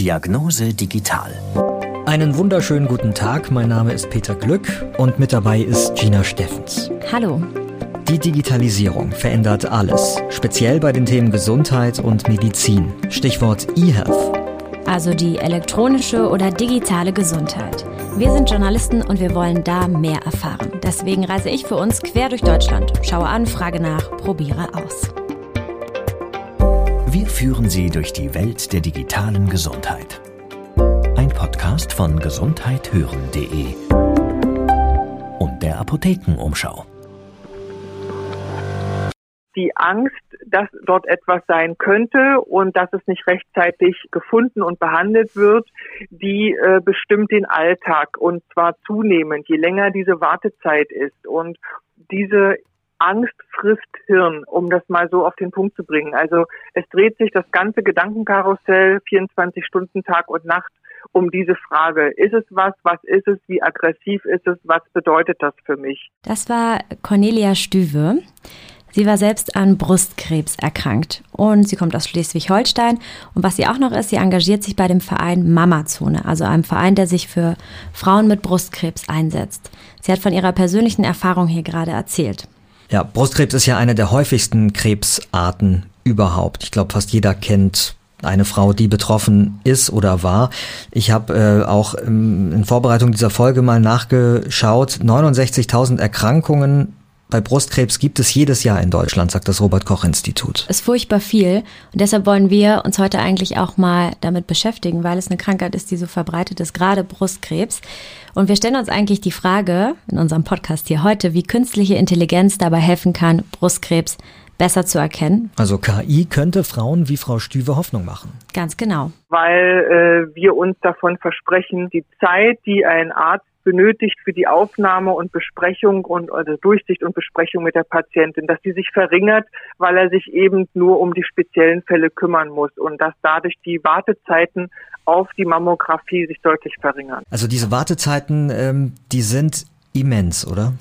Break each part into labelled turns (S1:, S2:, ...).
S1: Diagnose Digital.
S2: Einen wunderschönen guten Tag, mein Name ist Peter Glück und mit dabei ist Gina Steffens.
S3: Hallo.
S2: Die Digitalisierung verändert alles, speziell bei den Themen Gesundheit und Medizin. Stichwort eHealth.
S3: Also die elektronische oder digitale Gesundheit. Wir sind Journalisten und wir wollen da mehr erfahren. Deswegen reise ich für uns quer durch Deutschland, schaue an, frage nach, probiere aus.
S1: Wir führen Sie durch die Welt der digitalen Gesundheit. Ein Podcast von gesundheithören.de und der Apothekenumschau.
S4: Die Angst, dass dort etwas sein könnte und dass es nicht rechtzeitig gefunden und behandelt wird, die äh, bestimmt den Alltag und zwar zunehmend, je länger diese Wartezeit ist. Und diese Angst frisst Hirn, um das mal so auf den Punkt zu bringen. Also es dreht sich das ganze Gedankenkarussell 24 Stunden Tag und Nacht um diese Frage. Ist es was? Was ist es? Wie aggressiv ist es? Was bedeutet das für mich?
S3: Das war Cornelia Stüwe. Sie war selbst an Brustkrebs erkrankt und sie kommt aus Schleswig-Holstein. Und was sie auch noch ist, sie engagiert sich bei dem Verein Mamazone, also einem Verein, der sich für Frauen mit Brustkrebs einsetzt. Sie hat von ihrer persönlichen Erfahrung hier gerade erzählt.
S2: Ja, Brustkrebs ist ja eine der häufigsten Krebsarten überhaupt. Ich glaube, fast jeder kennt eine Frau, die betroffen ist oder war. Ich habe äh, auch ähm, in Vorbereitung dieser Folge mal nachgeschaut. 69.000 Erkrankungen bei Brustkrebs gibt es jedes Jahr in Deutschland, sagt das Robert Koch Institut.
S3: Ist furchtbar viel und deshalb wollen wir uns heute eigentlich auch mal damit beschäftigen, weil es eine Krankheit ist, die so verbreitet ist, gerade Brustkrebs. Und wir stellen uns eigentlich die Frage in unserem Podcast hier heute, wie künstliche Intelligenz dabei helfen kann, Brustkrebs besser zu erkennen.
S2: Also KI könnte Frauen wie Frau Stüwe Hoffnung machen.
S3: Ganz genau.
S4: Weil äh, wir uns davon versprechen, die Zeit, die ein Arzt benötigt für die Aufnahme und Besprechung und also Durchsicht und Besprechung mit der Patientin, dass die sich verringert, weil er sich eben nur um die speziellen Fälle kümmern muss und dass dadurch die Wartezeiten auf die Mammographie sich deutlich verringern.
S2: Also diese Wartezeiten, ähm, die sind immens, oder?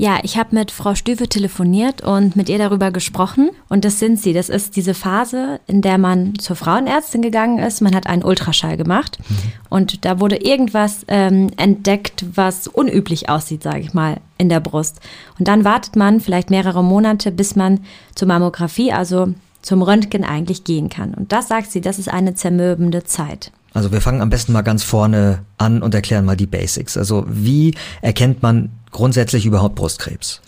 S3: Ja, ich habe mit Frau Stüwe telefoniert und mit ihr darüber gesprochen. Und das sind sie. Das ist diese Phase, in der man zur Frauenärztin gegangen ist. Man hat einen Ultraschall gemacht mhm. und da wurde irgendwas ähm, entdeckt, was unüblich aussieht, sage ich mal, in der Brust. Und dann wartet man vielleicht mehrere Monate, bis man zur Mammographie, also zum Röntgen eigentlich gehen kann. Und das sagt sie, das ist eine zermürbende Zeit.
S2: Also wir fangen am besten mal ganz vorne an und erklären mal die Basics. Also wie erkennt man grundsätzlich überhaupt Brustkrebs?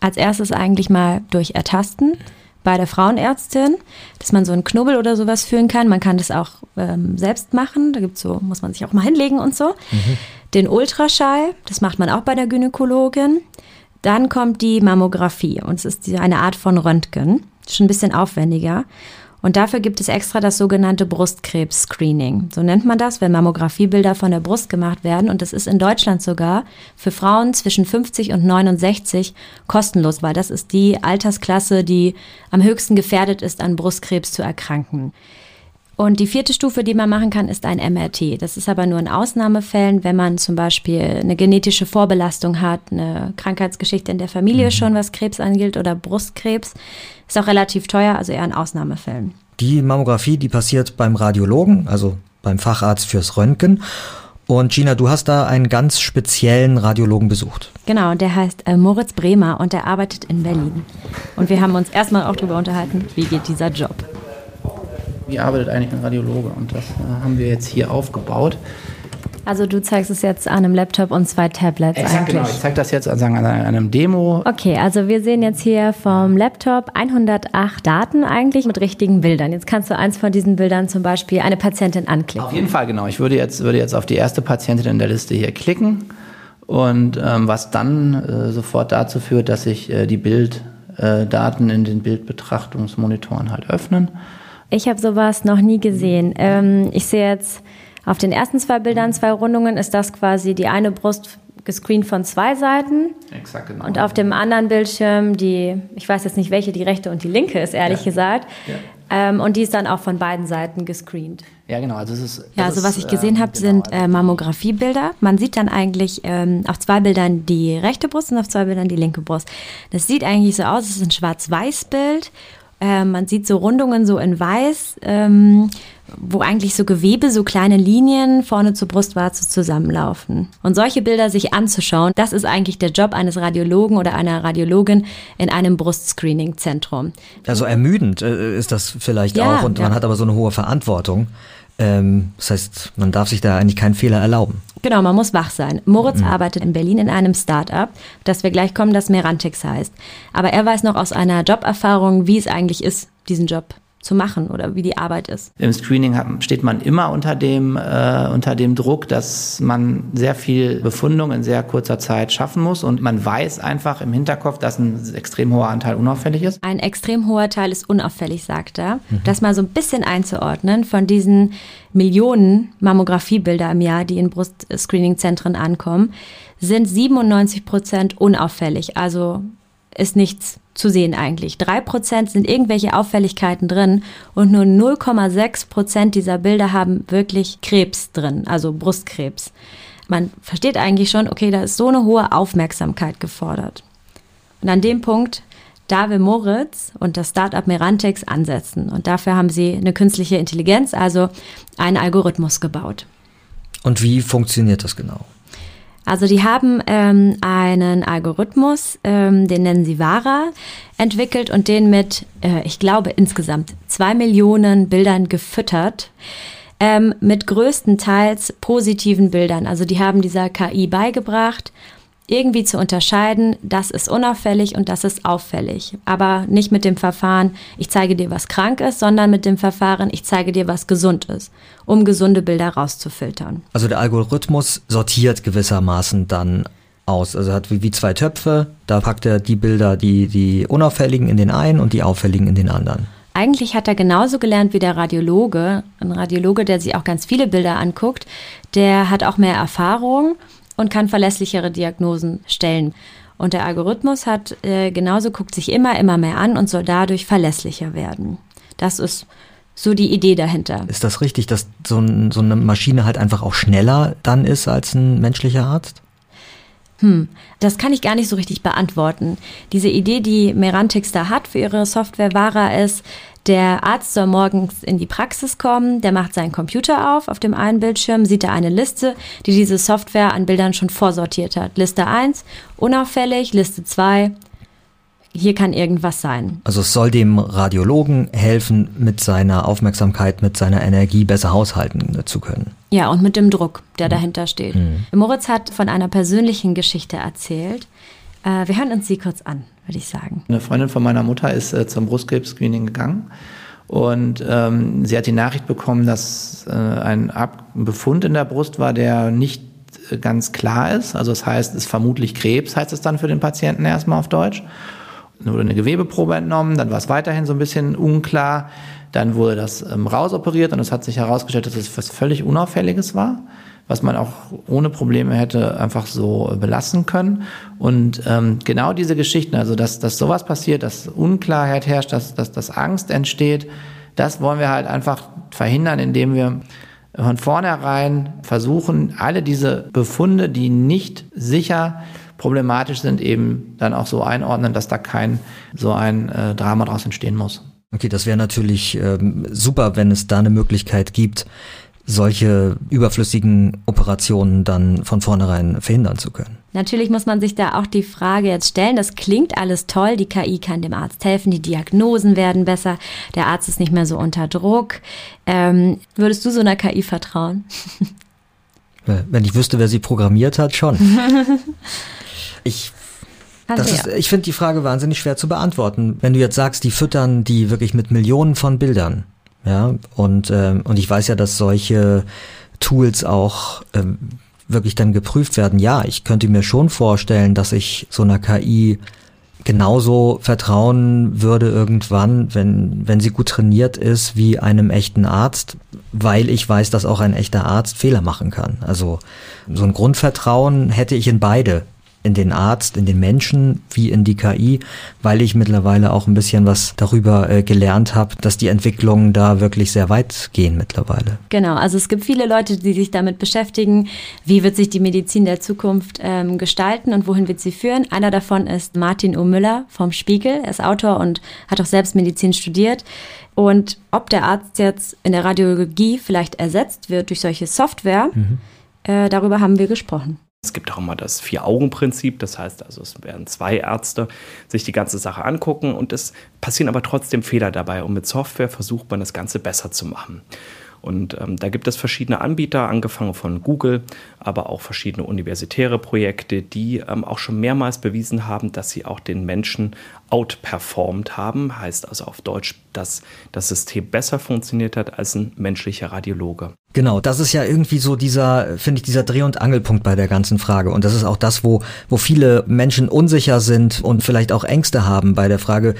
S3: Als erstes eigentlich mal durch Ertasten bei der Frauenärztin, dass man so einen Knubbel oder sowas fühlen kann. Man kann das auch ähm, selbst machen. Da gibt's so, muss man sich auch mal hinlegen und so. Mhm. Den Ultraschall, das macht man auch bei der Gynäkologin. Dann kommt die Mammographie und es ist eine Art von Röntgen. Schon ein bisschen aufwendiger. Und dafür gibt es extra das sogenannte Brustkrebs-Screening. So nennt man das, wenn Mammografiebilder von der Brust gemacht werden. Und das ist in Deutschland sogar für Frauen zwischen 50 und 69 kostenlos, weil das ist die Altersklasse, die am höchsten gefährdet ist, an Brustkrebs zu erkranken. Und die vierte Stufe, die man machen kann, ist ein MRT. Das ist aber nur in Ausnahmefällen, wenn man zum Beispiel eine genetische Vorbelastung hat, eine Krankheitsgeschichte in der Familie mhm. schon, was Krebs angeht oder Brustkrebs. Ist auch relativ teuer, also eher in Ausnahmefällen.
S2: Die Mammographie, die passiert beim Radiologen, also beim Facharzt fürs Röntgen. Und Gina, du hast da einen ganz speziellen Radiologen besucht.
S3: Genau, der heißt äh, Moritz Bremer und der arbeitet in Berlin. Und wir haben uns erstmal auch darüber unterhalten, wie geht dieser Job
S5: wie arbeitet eigentlich ein Radiologe? Und das äh, haben wir jetzt hier aufgebaut.
S3: Also du zeigst es jetzt an einem Laptop und zwei Tablets
S5: Exakt,
S3: eigentlich.
S5: Genau, ich zeige das jetzt an einem Demo.
S3: Okay, also wir sehen jetzt hier vom Laptop 108 Daten eigentlich mit richtigen Bildern. Jetzt kannst du eins von diesen Bildern zum Beispiel eine Patientin anklicken.
S5: Auf jeden Fall, genau. Ich würde jetzt, würde jetzt auf die erste Patientin in der Liste hier klicken und ähm, was dann äh, sofort dazu führt, dass sich äh, die Bilddaten äh, in den Bildbetrachtungsmonitoren halt öffnen.
S3: Ich habe sowas noch nie gesehen. Ähm, ich sehe jetzt auf den ersten zwei Bildern zwei Rundungen, ist das quasi die eine Brust gescreent von zwei Seiten.
S5: Exakt, genau.
S3: Und auf dem anderen Bildschirm die, ich weiß jetzt nicht welche, die rechte und die linke ist, ehrlich ja. gesagt. Ja. Ähm, und die ist dann auch von beiden Seiten gescreent.
S5: Ja, genau. Also, ist,
S3: ja, also was ich gesehen ähm, habe, genau, sind äh, Mammografiebilder. Man sieht dann eigentlich ähm, auf zwei Bildern die rechte Brust und auf zwei Bildern die linke Brust. Das sieht eigentlich so aus, es ist ein Schwarz-Weiß-Bild Äh, man sieht so Rundungen so in weiß, ähm, wo eigentlich so Gewebe, so kleine Linien vorne zur Brustwarze zusammenlaufen. Und solche Bilder sich anzuschauen, das ist eigentlich der Job eines Radiologen oder einer Radiologin in einem Brustscreening-Zentrum.
S2: Also ermüdend äh, ist das vielleicht ja, auch und ja. man hat aber so eine hohe Verantwortung. Ähm, das heißt, man darf sich da eigentlich keinen Fehler erlauben.
S3: Genau, man muss wach sein. Moritz mhm. arbeitet in Berlin in einem Start-up, das wir gleich kommen, das Merantix heißt. Aber er weiß noch aus einer Joberfahrung, wie es eigentlich ist, diesen Job zu machen oder wie die Arbeit ist.
S5: Im Screening steht man immer unter dem, äh, unter dem Druck, dass man sehr viel Befundung in sehr kurzer Zeit schaffen muss und man weiß einfach im Hinterkopf, dass ein extrem hoher Anteil unauffällig ist.
S3: Ein extrem hoher Teil ist unauffällig, sagt er. Mhm. Das mal so ein bisschen einzuordnen von diesen Millionen Mammografiebilder im Jahr, die in Brustscreening-Zentren ankommen, sind 97 Prozent unauffällig, also ist nichts zu sehen eigentlich. Drei Prozent sind irgendwelche Auffälligkeiten drin und nur 0,6 Prozent dieser Bilder haben wirklich Krebs drin, also Brustkrebs. Man versteht eigentlich schon, okay, da ist so eine hohe Aufmerksamkeit gefordert. Und an dem Punkt, da will Moritz und das Startup Merantix ansetzen. Und dafür haben sie eine künstliche Intelligenz, also einen Algorithmus gebaut.
S2: Und wie funktioniert das genau?
S3: Also die haben ähm, einen Algorithmus, ähm, den nennen sie VARA, entwickelt und den mit, äh, ich glaube, insgesamt zwei Millionen Bildern gefüttert. Ähm, mit größtenteils positiven Bildern. Also die haben dieser KI beigebracht, irgendwie zu unterscheiden, das ist unauffällig und das ist auffällig. Aber nicht mit dem Verfahren, ich zeige dir, was krank ist, sondern mit dem Verfahren, ich zeige dir, was gesund ist, um gesunde Bilder rauszufiltern.
S2: Also der Algorithmus sortiert gewissermaßen dann aus. Also hat wie, wie zwei Töpfe, da packt er die Bilder, die, die unauffälligen in den einen und die auffälligen in den anderen.
S3: Eigentlich hat er genauso gelernt wie der Radiologe. Ein Radiologe, der sich auch ganz viele Bilder anguckt, der hat auch mehr Erfahrung und kann verlässlichere Diagnosen stellen. Und der Algorithmus hat äh, genauso guckt sich immer, immer mehr an und soll dadurch verlässlicher werden. Das ist so die Idee dahinter.
S2: Ist das richtig, dass so, ein, so eine Maschine halt einfach auch schneller dann ist als ein menschlicher Arzt?
S3: Hm, das kann ich gar nicht so richtig beantworten. Diese Idee, die Merantix da hat für ihre Software Vara ist, der Arzt soll morgens in die Praxis kommen, der macht seinen Computer auf, auf dem einen Bildschirm sieht er eine Liste, die diese Software an Bildern schon vorsortiert hat. Liste 1, unauffällig, Liste 2, hier kann irgendwas sein.
S2: Also es soll dem Radiologen helfen, mit seiner Aufmerksamkeit, mit seiner Energie besser haushalten zu können.
S3: Ja, und mit dem Druck, der mhm. dahinter steht. Mhm. Moritz hat von einer persönlichen Geschichte erzählt. Äh, wir hören uns sie kurz an würde ich sagen.
S5: Eine Freundin von meiner Mutter ist äh, zum Brustkrebs-Screening gegangen und ähm, sie hat die Nachricht bekommen, dass äh, ein Ab Befund in der Brust war, der nicht äh, ganz klar ist. Also das heißt, es ist vermutlich Krebs, heißt es dann für den Patienten erstmal auf Deutsch. Dann wurde eine Gewebeprobe entnommen, dann war es weiterhin so ein bisschen unklar. Dann wurde das ähm, rausoperiert und es hat sich herausgestellt, dass es was völlig Unauffälliges war was man auch ohne Probleme hätte einfach so belassen können. Und ähm, genau diese Geschichten, also dass, dass sowas passiert, dass Unklarheit herrscht, dass, dass, dass Angst entsteht, das wollen wir halt einfach verhindern, indem wir von vornherein versuchen, alle diese Befunde, die nicht sicher problematisch sind, eben dann auch so einordnen, dass da kein so ein äh, Drama daraus entstehen muss.
S2: Okay, das wäre natürlich ähm, super, wenn es da eine Möglichkeit gibt, solche überflüssigen Operationen dann von vornherein verhindern zu können.
S3: Natürlich muss man sich da auch die Frage jetzt stellen, das klingt alles toll, die KI kann dem Arzt helfen, die Diagnosen werden besser, der Arzt ist nicht mehr so unter Druck. Ähm, würdest du so einer KI vertrauen?
S2: Wenn ich wüsste, wer sie programmiert hat, schon. ich ich finde die Frage wahnsinnig schwer zu beantworten. Wenn du jetzt sagst, die füttern die wirklich mit Millionen von Bildern, ja, und, äh, und ich weiß ja, dass solche Tools auch äh, wirklich dann geprüft werden. Ja, ich könnte mir schon vorstellen, dass ich so einer KI genauso vertrauen würde irgendwann, wenn, wenn sie gut trainiert ist, wie einem echten Arzt, weil ich weiß, dass auch ein echter Arzt Fehler machen kann. Also so ein Grundvertrauen hätte ich in beide in den Arzt, in den Menschen wie in die KI, weil ich mittlerweile auch ein bisschen was darüber äh, gelernt habe, dass die Entwicklungen da wirklich sehr weit gehen mittlerweile.
S3: Genau, also es gibt viele Leute, die sich damit beschäftigen, wie wird sich die Medizin der Zukunft ähm, gestalten und wohin wird sie führen. Einer davon ist Martin O. Müller vom Spiegel. Er ist Autor und hat auch selbst Medizin studiert. Und ob der Arzt jetzt in der Radiologie vielleicht ersetzt wird durch solche Software, mhm. äh, darüber haben wir gesprochen.
S6: Es gibt auch immer das Vier-Augen-Prinzip, das heißt also, es werden zwei Ärzte sich die ganze Sache angucken und es passieren aber trotzdem Fehler dabei und mit Software versucht man das Ganze besser zu machen. Und ähm, da gibt es verschiedene Anbieter, angefangen von Google, aber auch verschiedene universitäre Projekte, die ähm, auch schon mehrmals bewiesen haben, dass sie auch den Menschen outperformed haben. Heißt also auf Deutsch, dass das System besser funktioniert hat als ein menschlicher Radiologe.
S2: Genau, das ist ja irgendwie so dieser, finde ich, dieser Dreh- und Angelpunkt bei der ganzen Frage. Und das ist auch das, wo, wo viele Menschen unsicher sind und vielleicht auch Ängste haben bei der Frage,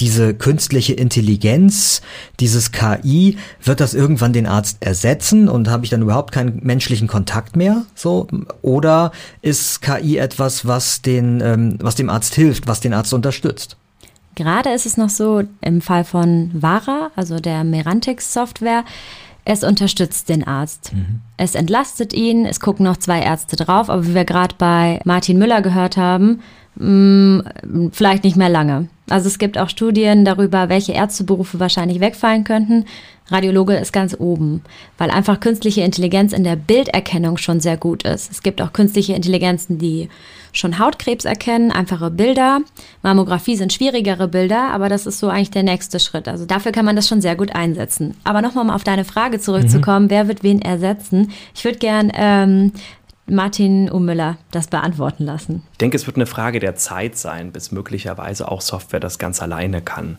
S2: diese künstliche Intelligenz, dieses KI, wird das irgendwann den Arzt ersetzen und habe ich dann überhaupt keinen menschlichen Kontakt mehr? So oder ist KI etwas, was den, ähm, was dem Arzt hilft, was den Arzt unterstützt?
S3: Gerade ist es noch so im Fall von Vara, also der Merantix Software, es unterstützt den Arzt. Mhm. Es entlastet ihn, es gucken noch zwei Ärzte drauf, aber wie wir gerade bei Martin Müller gehört haben, mh, mm, vielleicht nicht mehr lange. Also es gibt auch Studien darüber, welche Ärzteberufe wahrscheinlich wegfallen könnten. Radiologe ist ganz oben, weil einfach künstliche Intelligenz in der Bilderkennung schon sehr gut ist. Es gibt auch künstliche Intelligenzen, die schon Hautkrebs erkennen, einfache Bilder. Mammographie sind schwierigere Bilder, aber das ist so eigentlich der nächste Schritt. Also dafür kann man das schon sehr gut einsetzen. Aber nochmal um auf deine Frage zurückzukommen, mhm. wer wird wen ersetzen? Ich würde gern ähm, Martin Ummüller das beantworten lassen.
S6: Ich denke, es wird eine Frage der Zeit sein, bis möglicherweise auch Software das ganz alleine kann.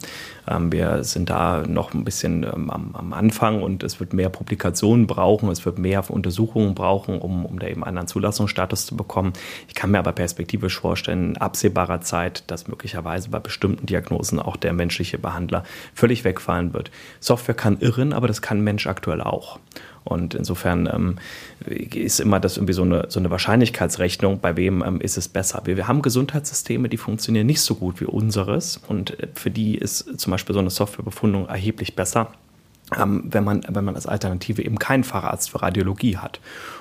S6: Ähm, wir sind da noch ein bisschen ähm, am, am, Anfang und es wird mehr Publikationen brauchen, es wird mehr Untersuchungen brauchen, um, um da eben einen Zulassungsstatus zu bekommen. Ich kann mir aber perspektivisch vorstellen, in absehbarer Zeit, dass möglicherweise bei bestimmten Diagnosen auch der menschliche Behandler völlig wegfallen wird. Software kann irren, aber das kann Mensch aktuell auch. Und insofern ähm, ist immer das irgendwie so eine, so eine Wahrscheinlichkeitsrechnung, bei wem ähm, ist es besser. Wir, wir haben Gesundheitssysteme, die funktionieren nicht so gut wie unseres und äh, für die ist zum Beispiel so eine Softwarebefundung erheblich besser ähm, wenn, man, wenn man als Alternative eben keinen Facharzt für Radiologie hat.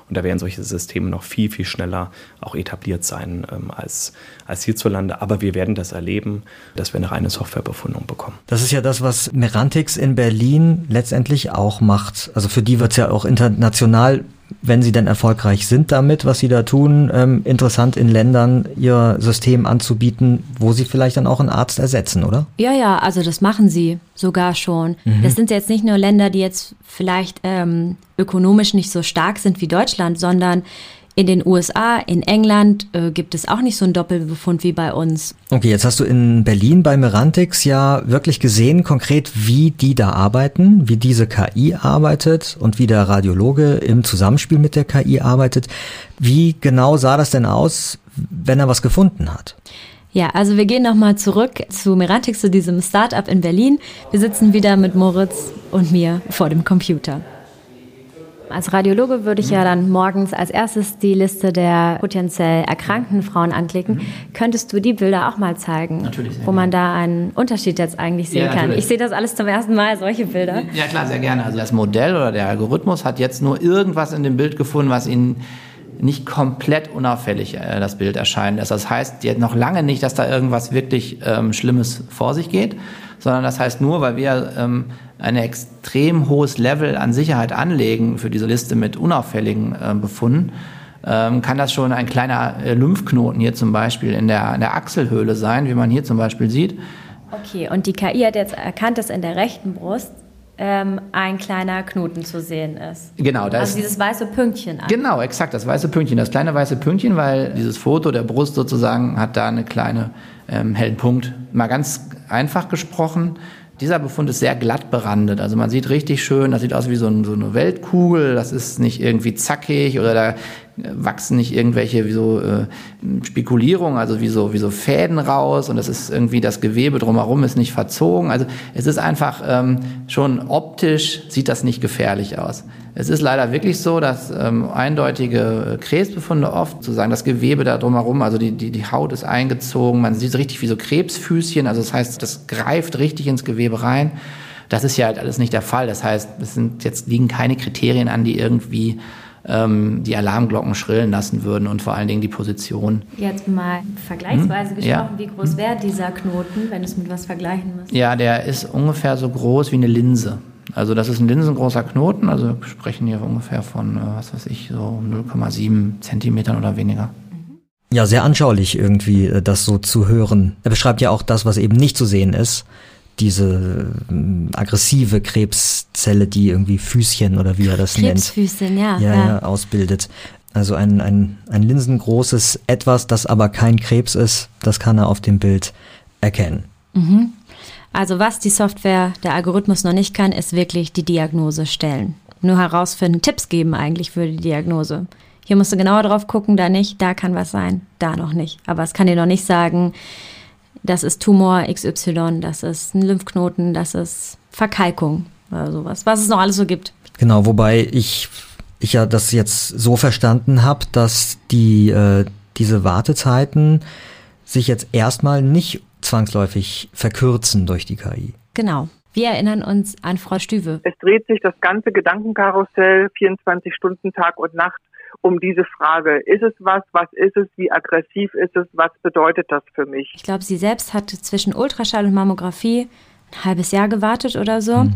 S6: Und da werden solche Systeme noch viel, viel schneller auch etabliert sein ähm, als, als hierzulande. Aber wir werden das erleben, dass wir eine reine Softwarebefundung bekommen.
S2: Das ist ja das, was Merantix in Berlin letztendlich auch macht. Also für die wird es ja auch international wenn sie denn erfolgreich sind damit, was sie da tun, ähm, interessant in Ländern ihr System anzubieten, wo sie vielleicht dann auch einen Arzt ersetzen, oder?
S3: Ja, ja, also das machen sie sogar schon. Mhm. Das sind jetzt nicht nur Länder, die jetzt vielleicht ähm, ökonomisch nicht so stark sind wie Deutschland, sondern in den USA, in England äh, gibt es auch nicht so einen Doppelbefund wie bei uns.
S2: Okay, jetzt hast du in Berlin bei Merantix ja wirklich gesehen, konkret, wie die da arbeiten, wie diese KI arbeitet und wie der Radiologe im Zusammenspiel mit der KI arbeitet. Wie genau sah das denn aus, wenn er was gefunden hat?
S3: Ja, also wir gehen nochmal zurück zu Merantix, zu diesem Startup in Berlin. Wir sitzen wieder mit Moritz und mir vor dem Computer. Als Radiologe würde ich ja dann morgens als erstes die Liste der potenziell erkrankten Frauen anklicken. Mhm. Könntest du die Bilder auch mal zeigen,
S5: natürlich,
S3: wo man da einen Unterschied jetzt eigentlich sehen ja, kann? Ich sehe das alles zum ersten Mal, solche Bilder.
S5: Ja klar, sehr gerne. Also das Modell oder der Algorithmus hat jetzt nur irgendwas in dem Bild gefunden, was ihn nicht komplett unauffällig äh, das Bild erscheinen lässt. Das heißt jetzt noch lange nicht, dass da irgendwas wirklich ähm, Schlimmes vor sich geht, sondern das heißt nur, weil wir ähm, ein extrem hohes Level an Sicherheit anlegen für diese Liste mit unauffälligen äh, Befunden, ähm, kann das schon ein kleiner äh, Lymphknoten hier zum Beispiel in der, in der Achselhöhle sein, wie man hier zum Beispiel sieht.
S3: Okay, und die KI hat jetzt erkannt, dass in der rechten Brust ähm, ein kleiner Knoten zu sehen ist.
S5: Genau,
S3: das also dieses weiße Pünktchen.
S5: An. Genau, exakt, das weiße Pünktchen, das kleine weiße Pünktchen, weil dieses Foto der Brust sozusagen hat da eine kleine ähm, hellen Punkt. Mal ganz einfach gesprochen, dieser Befund ist sehr glatt berandet. Also man sieht richtig schön, das sieht aus wie so, ein, so, eine Weltkugel. Das ist nicht irgendwie zackig oder da wachsen nicht irgendwelche wie so äh, Spekulierungen, also wie so, wie so Fäden raus und das ist irgendwie das Gewebe drumherum ist nicht verzogen. Also es ist einfach ähm, schon optisch sieht das nicht gefährlich aus. Es ist leider wirklich so, dass ähm, eindeutige Krebsbefunde oft sozusagen das Gewebe da drumherum, also die, die, die Haut ist eingezogen, man sieht richtig wie so Krebsfüßchen, also das heißt, das greift richtig ins Gewebe rein. Das ist ja halt alles nicht der Fall. Das heißt, es sind jetzt liegen keine Kriterien an, die irgendwie ähm, die Alarmglocken schrillen lassen würden und vor allen Dingen die Position.
S3: Jetzt mal vergleichsweise hm? gesprochen, ja. wie groß wäre dieser Knoten, wenn du es mit was vergleichen müsst?
S5: Ja, der ist ungefähr so groß wie eine Linse. Also das ist ein linsengroßer Knoten, also wir sprechen hier ungefähr von, äh, was weiß ich, so 0,7 Zentimetern oder weniger.
S2: Ja, sehr anschaulich irgendwie, äh, das so zu hören. Er beschreibt ja auch das, was eben nicht zu sehen ist diese äh, aggressive Krebszelle, die irgendwie Füßchen oder wie er das nennt.
S3: Krebsfüßchen, ja,
S2: ja, ja. ausbildet. Also ein, ein, ein linsengroßes Etwas, das aber kein Krebs ist, das kann er auf dem Bild erkennen.
S3: Mhm. Also was die Software, der Algorithmus noch nicht kann, ist wirklich die Diagnose stellen. Nur herausfinden, Tipps geben eigentlich für die Diagnose. Hier musst du genauer drauf gucken, da nicht, da kann was sein, da noch nicht. Aber es kann dir noch nicht sagen, das ist Tumor XY, das ist ein Lymphknoten, das ist Verkalkung oder sowas, was es noch alles so gibt.
S2: Genau, wobei ich, ich ja das jetzt so verstanden habe, dass die, äh, diese Wartezeiten sich jetzt erstmal nicht zwangsläufig verkürzen durch die KI.
S3: Genau. Wir erinnern uns an Frau Stüwe.
S4: Es dreht sich das ganze Gedankenkarussell 24 Stunden Tag und Nacht um diese Frage. Ist es was? Was ist es? Wie aggressiv ist es? Was bedeutet das für mich?
S3: Ich glaube, sie selbst hat zwischen Ultraschall und Mammographie ein halbes Jahr gewartet oder so. Mhm.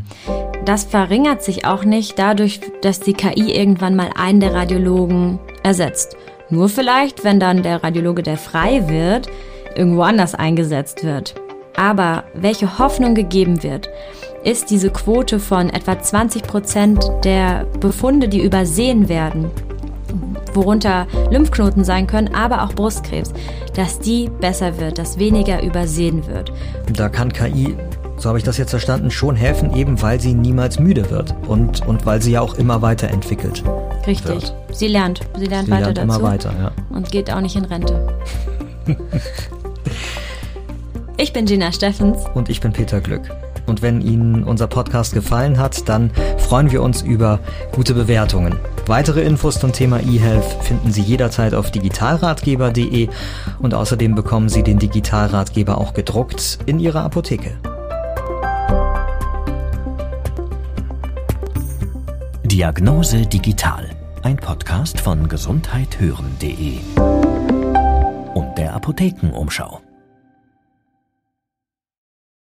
S3: Das verringert sich auch nicht dadurch, dass die KI irgendwann mal einen der Radiologen ersetzt. Nur vielleicht, wenn dann der Radiologe, der frei wird, irgendwo anders eingesetzt wird. Aber welche Hoffnung gegeben wird, ist diese Quote von etwa 20 Prozent der Befunde, die übersehen werden, worunter Lymphknoten sein können, aber auch Brustkrebs, dass die besser wird, dass weniger übersehen wird.
S2: Da kann KI, so habe ich das jetzt verstanden, schon helfen, eben weil sie niemals müde wird und, und weil sie ja auch immer weiterentwickelt.
S3: Richtig. Wird. Sie lernt, sie lernt sie weiter lernt dazu.
S2: Immer weiter, ja.
S3: Und geht auch nicht in Rente. ich bin Gina Steffens.
S2: Und ich bin Peter Glück. Und wenn Ihnen unser Podcast gefallen hat, dann freuen wir uns über gute Bewertungen. Weitere Infos zum Thema eHealth finden Sie jederzeit auf digitalratgeber.de und außerdem bekommen Sie den Digitalratgeber auch gedruckt in Ihrer Apotheke.
S1: Diagnose Digital, ein Podcast von gesundheithören.de und der Apothekenumschau.